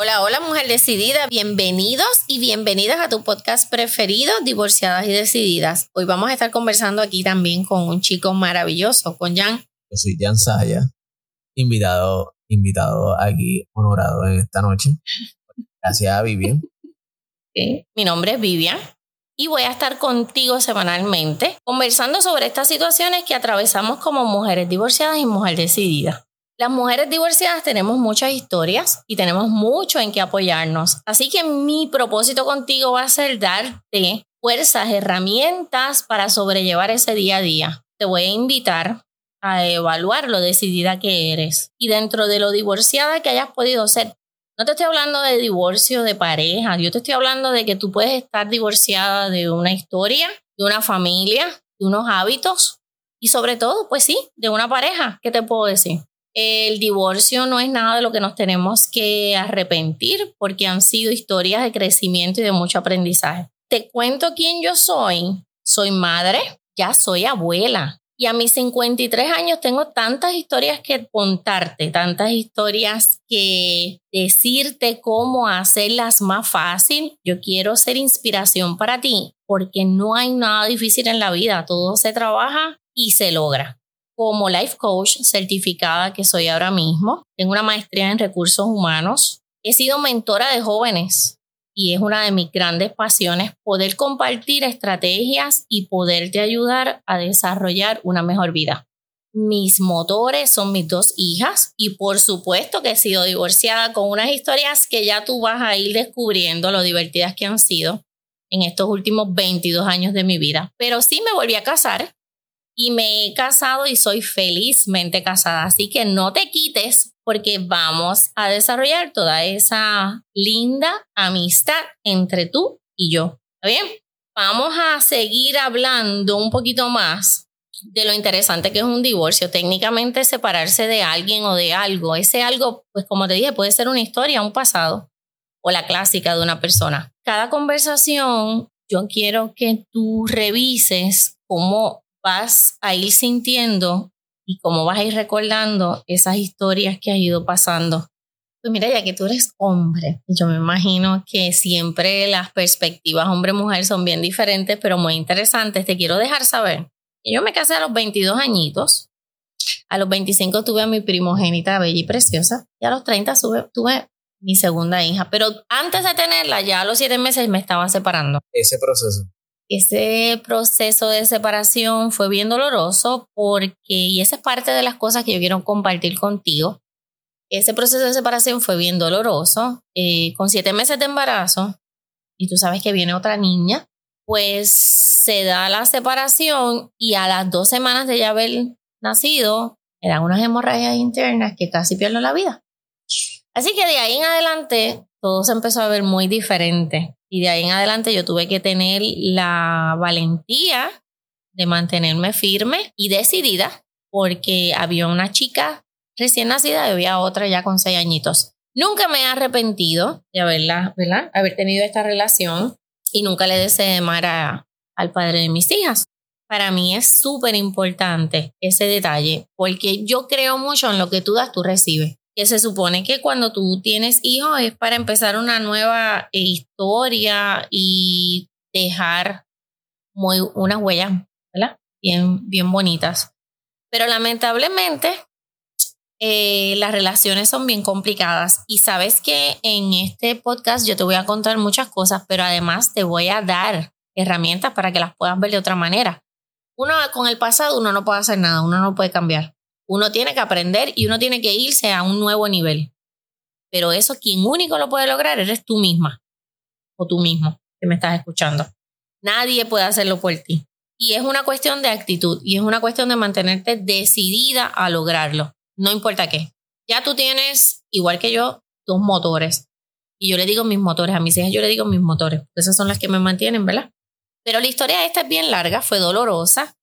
Hola, hola mujer decidida, bienvenidos y bienvenidas a tu podcast preferido, Divorciadas y Decididas. Hoy vamos a estar conversando aquí también con un chico maravilloso, con Jan. Yo soy Jan Saya, invitado, invitado aquí, honorado en esta noche. Gracias a Vivian. Mi nombre es Vivian y voy a estar contigo semanalmente conversando sobre estas situaciones que atravesamos como mujeres divorciadas y mujeres decididas. Las mujeres divorciadas tenemos muchas historias y tenemos mucho en que apoyarnos. Así que mi propósito contigo va a ser darte fuerzas, herramientas para sobrellevar ese día a día. Te voy a invitar a evaluar lo decidida que eres y dentro de lo divorciada que hayas podido ser. No te estoy hablando de divorcio de pareja, yo te estoy hablando de que tú puedes estar divorciada de una historia, de una familia, de unos hábitos y sobre todo, pues sí, de una pareja. ¿Qué te puedo decir? El divorcio no es nada de lo que nos tenemos que arrepentir porque han sido historias de crecimiento y de mucho aprendizaje. Te cuento quién yo soy. Soy madre, ya soy abuela. Y a mis 53 años tengo tantas historias que contarte, tantas historias que decirte cómo hacerlas más fácil. Yo quiero ser inspiración para ti porque no hay nada difícil en la vida. Todo se trabaja y se logra como life coach certificada que soy ahora mismo. Tengo una maestría en recursos humanos. He sido mentora de jóvenes y es una de mis grandes pasiones poder compartir estrategias y poderte ayudar a desarrollar una mejor vida. Mis motores son mis dos hijas y por supuesto que he sido divorciada con unas historias que ya tú vas a ir descubriendo lo divertidas que han sido en estos últimos 22 años de mi vida. Pero sí me volví a casar y me he casado y soy felizmente casada. Así que no te quites porque vamos a desarrollar toda esa linda amistad entre tú y yo. ¿Está bien? Vamos a seguir hablando un poquito más de lo interesante que es un divorcio. Técnicamente separarse de alguien o de algo. Ese algo, pues como te dije, puede ser una historia, un pasado o la clásica de una persona. Cada conversación, yo quiero que tú revises cómo vas a ir sintiendo y cómo vas a ir recordando esas historias que has ido pasando. Pues mira, ya que tú eres hombre, yo me imagino que siempre las perspectivas hombre-mujer son bien diferentes, pero muy interesantes. Te quiero dejar saber que yo me casé a los 22 añitos. A los 25 tuve a mi primogénita bella y preciosa. Y a los 30 tuve mi segunda hija. Pero antes de tenerla, ya a los 7 meses me estaba separando. Ese proceso. Ese proceso de separación fue bien doloroso porque, y esa es parte de las cosas que yo quiero compartir contigo, ese proceso de separación fue bien doloroso. Eh, con siete meses de embarazo, y tú sabes que viene otra niña, pues se da la separación y a las dos semanas de ya haber nacido, me dan unas hemorragias internas que casi pierdo la vida. Así que de ahí en adelante todo se empezó a ver muy diferente. Y de ahí en adelante yo tuve que tener la valentía de mantenerme firme y decidida porque había una chica recién nacida y había otra ya con seis añitos. Nunca me he arrepentido de haberla, ¿verdad? Haber tenido esta relación y nunca le deseé mal al padre de mis hijas. Para mí es súper importante ese detalle porque yo creo mucho en lo que tú das, tú recibes que se supone que cuando tú tienes hijos es para empezar una nueva eh, historia y dejar muy, unas huellas, ¿verdad? Bien, bien bonitas. Pero lamentablemente eh, las relaciones son bien complicadas y sabes que en este podcast yo te voy a contar muchas cosas, pero además te voy a dar herramientas para que las puedas ver de otra manera. Uno con el pasado uno no puede hacer nada, uno no puede cambiar. Uno tiene que aprender y uno tiene que irse a un nuevo nivel. Pero eso quien único lo puede lograr eres tú misma o tú mismo que me estás escuchando. Nadie puede hacerlo por ti. Y es una cuestión de actitud y es una cuestión de mantenerte decidida a lograrlo, no importa qué. Ya tú tienes, igual que yo, dos motores. Y yo le digo mis motores, a mis hijas yo le digo mis motores. Esas son las que me mantienen, ¿verdad? Pero la historia esta es bien larga, fue dolorosa,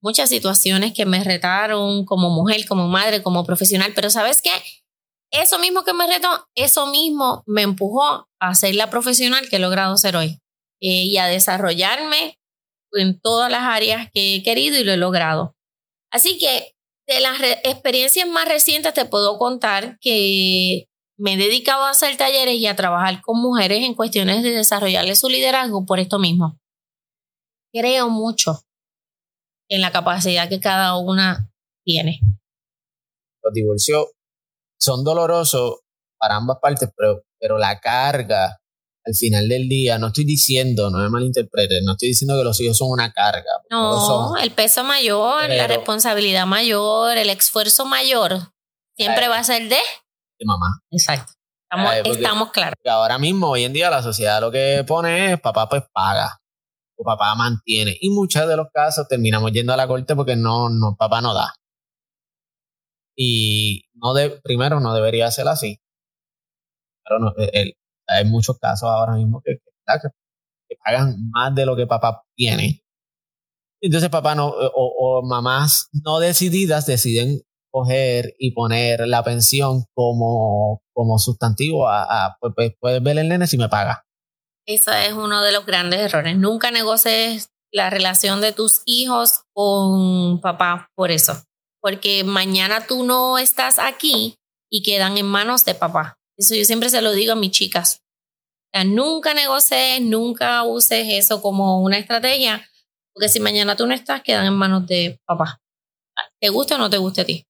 muchas situaciones que me retaron como mujer, como madre, como profesional, pero ¿sabes qué? Eso mismo que me retó, eso mismo me empujó a ser la profesional que he logrado ser hoy eh, y a desarrollarme en todas las áreas que he querido y lo he logrado. Así que de las experiencias más recientes te puedo contar que me he dedicado a hacer talleres y a trabajar con mujeres en cuestiones de desarrollarle su liderazgo por esto mismo. Creo mucho en la capacidad que cada una tiene. Los divorcios son dolorosos para ambas partes, pero, pero la carga al final del día, no estoy diciendo, no me malinterpreten, no estoy diciendo que los hijos son una carga. No, el peso mayor, la responsabilidad mayor, el esfuerzo mayor, siempre va a ser de... De mamá. Exacto. Estamos, estamos claros. Ahora mismo, hoy en día, la sociedad lo que pone es papá pues paga papá mantiene. Y muchos de los casos terminamos yendo a la corte porque no, no papá no da. Y no de, primero no debería ser así. Pero no, el, hay muchos casos ahora mismo que, que, pagan más de lo que papá tiene. Entonces papá no, o, mamás no decididas deciden coger y poner la pensión como, como sustantivo a, pues, pues, puedes ver el nene si me paga. Eso es uno de los grandes errores. Nunca negocies la relación de tus hijos con papá por eso. Porque mañana tú no estás aquí y quedan en manos de papá. Eso yo siempre se lo digo a mis chicas. nunca negocies, nunca uses eso como una estrategia, porque si mañana tú no estás, quedan en manos de papá. Te guste o no te guste a ti.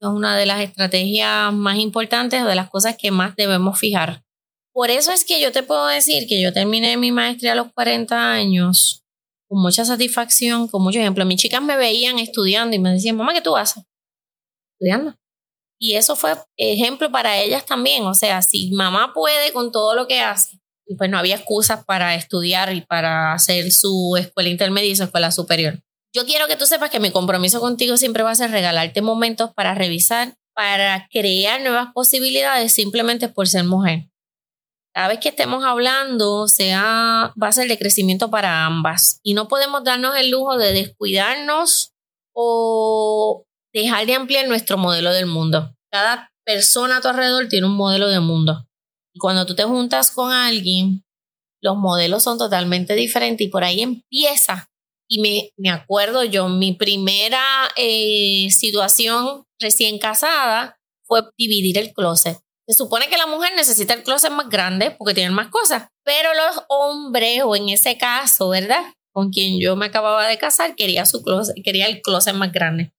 Es una de las estrategias más importantes o de las cosas que más debemos fijar. Por eso es que yo te puedo decir que yo terminé mi maestría a los 40 años con mucha satisfacción, con mucho ejemplo. Mis chicas me veían estudiando y me decían, mamá, ¿qué tú haces? Estudiando. Y eso fue ejemplo para ellas también. O sea, si mamá puede con todo lo que hace, pues no había excusas para estudiar y para hacer su escuela intermedia y su escuela superior. Yo quiero que tú sepas que mi compromiso contigo siempre va a ser regalarte momentos para revisar, para crear nuevas posibilidades simplemente por ser mujer. Cada vez que estemos hablando, sea, va a ser de crecimiento para ambas. Y no podemos darnos el lujo de descuidarnos o dejar de ampliar nuestro modelo del mundo. Cada persona a tu alrededor tiene un modelo de mundo. Y cuando tú te juntas con alguien, los modelos son totalmente diferentes y por ahí empieza. Y me, me acuerdo yo, mi primera eh, situación recién casada fue dividir el closet. Se supone que la mujer necesita el closet más grande porque tienen más cosas, pero los hombres, o en ese caso, ¿verdad? Con quien yo me acababa de casar, quería su closet, quería el closet más grande.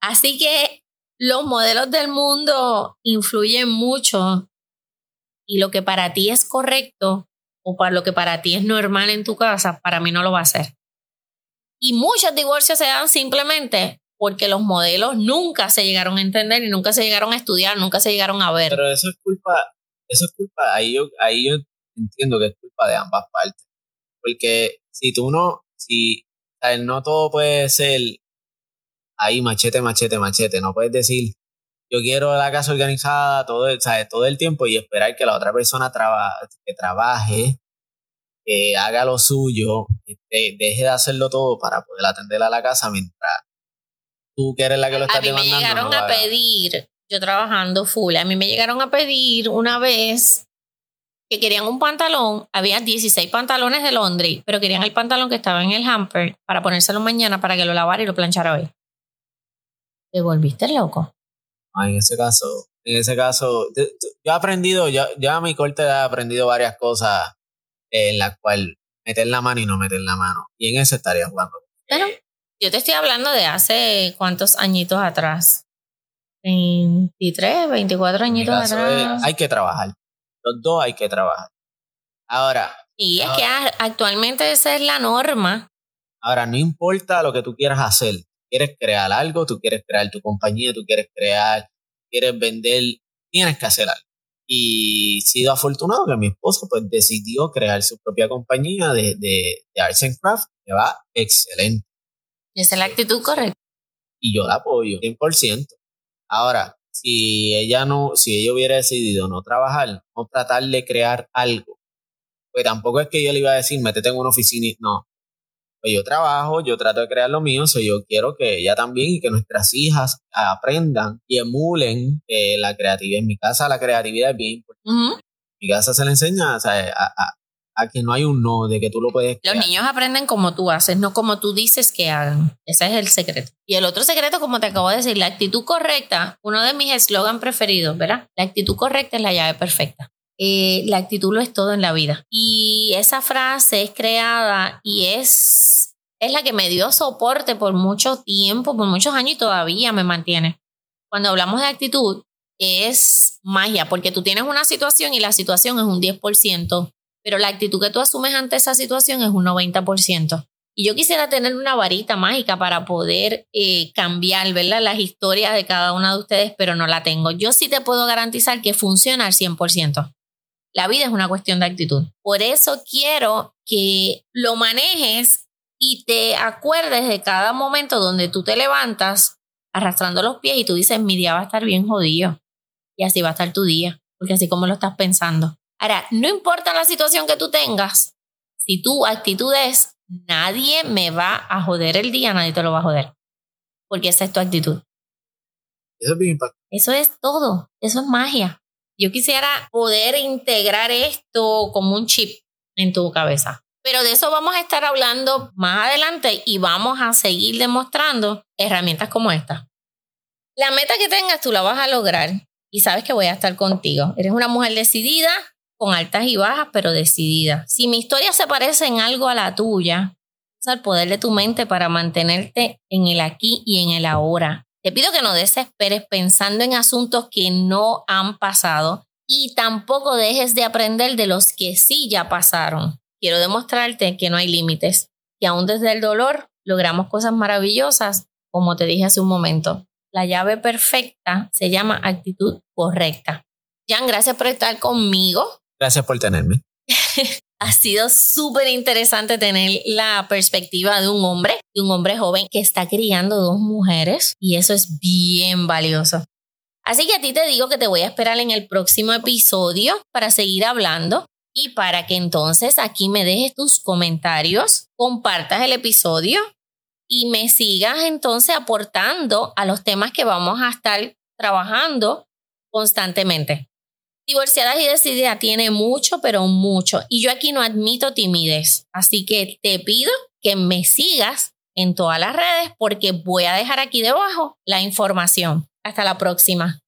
Así que los modelos del mundo influyen mucho y lo que para ti es correcto o para lo que para ti es normal en tu casa, para mí no lo va a ser. Y muchos divorcios se dan simplemente porque los modelos nunca se llegaron a entender y nunca se llegaron a estudiar, nunca se llegaron a ver. Pero eso es culpa, eso es culpa, ahí yo, ahí yo entiendo que es culpa de ambas partes. Porque si tú no, si no todo puede ser ahí machete, machete, machete. No puedes decir, yo quiero la casa organizada todo, todo el tiempo y esperar que la otra persona que trabaje, que haga lo suyo, este, deje de hacerlo todo para poder atender a la casa mientras tú que eres la que lo está demandando. A mí me llegaron a pedir, yo trabajando full, a mí me llegaron a pedir una vez que querían un pantalón, había 16 pantalones de Londres, pero querían el pantalón que estaba en el hamper para ponérselo mañana para que lo lavara y lo planchara hoy. ¿Te volviste loco? en ese caso, en ese caso, yo he aprendido, ya a mi corte he aprendido varias cosas en las cuales meter la mano y no meter la mano. Y en eso estaría jugando. Bueno, yo te estoy hablando de hace cuántos añitos atrás. 23, 24 añitos atrás. hay que trabajar. Los dos hay que trabajar. Ahora. Y es que actualmente esa es la norma. Ahora, no importa lo que tú quieras hacer, quieres crear algo, tú quieres crear tu compañía, tú quieres crear, quieres vender, tienes que hacer algo. Y he sido afortunado que mi esposo pues decidió crear su propia compañía de, de, de Arts and Craft, que va excelente. Esa es la actitud correcta. Y yo la apoyo 100%. Ahora, si ella no, si ella hubiera decidido no trabajar, no tratar de crear algo, pues tampoco es que yo le iba a decir, métete en una oficina y no, pues yo trabajo, yo trato de crear lo mío, so yo quiero que ella también y que nuestras hijas aprendan y emulen la creatividad. En mi casa la creatividad es bien importante. En mi casa se le enseña a, a que no hay un no, de que tú lo puedes. Los niños aprenden como tú haces, no como tú dices que hagan. Ese es el secreto. Y el otro secreto, como te acabo de decir, la actitud correcta, uno de mis eslogan preferidos, ¿verdad? La actitud correcta es la llave perfecta. Eh, la actitud lo es todo en la vida. Y esa frase es creada y es, es la que me dio soporte por mucho tiempo, por muchos años y todavía me mantiene. Cuando hablamos de actitud, es magia, porque tú tienes una situación y la situación es un 10%, pero la actitud que tú asumes ante esa situación es un 90%. Y yo quisiera tener una varita mágica para poder eh, cambiar, ¿verdad? Las historias de cada una de ustedes, pero no la tengo. Yo sí te puedo garantizar que funciona al 100%. La vida es una cuestión de actitud. Por eso quiero que lo manejes y te acuerdes de cada momento donde tú te levantas arrastrando los pies y tú dices, mi día va a estar bien jodido. Y así va a estar tu día, porque así como lo estás pensando. Ahora, no importa la situación que tú tengas, si tu actitud es, nadie me va a joder el día, nadie te lo va a joder. Porque esa es tu actitud. Eso es bien Eso es todo, eso es magia. Yo quisiera poder integrar esto como un chip en tu cabeza. Pero de eso vamos a estar hablando más adelante y vamos a seguir demostrando herramientas como esta. La meta que tengas tú la vas a lograr y sabes que voy a estar contigo. Eres una mujer decidida, con altas y bajas, pero decidida. Si mi historia se parece en algo a la tuya, usa el poder de tu mente para mantenerte en el aquí y en el ahora. Te pido que no desesperes pensando en asuntos que no han pasado y tampoco dejes de aprender de los que sí ya pasaron. Quiero demostrarte que no hay límites, que aún desde el dolor logramos cosas maravillosas, como te dije hace un momento. La llave perfecta se llama actitud correcta. Jan, gracias por estar conmigo. Gracias por tenerme. ha sido súper interesante tener la perspectiva de un hombre, de un hombre joven que está criando dos mujeres y eso es bien valioso. Así que a ti te digo que te voy a esperar en el próximo episodio para seguir hablando y para que entonces aquí me dejes tus comentarios, compartas el episodio y me sigas entonces aportando a los temas que vamos a estar trabajando constantemente. Divorciadas y Decididas tiene mucho, pero mucho. Y yo aquí no admito timidez. Así que te pido que me sigas en todas las redes porque voy a dejar aquí debajo la información. Hasta la próxima.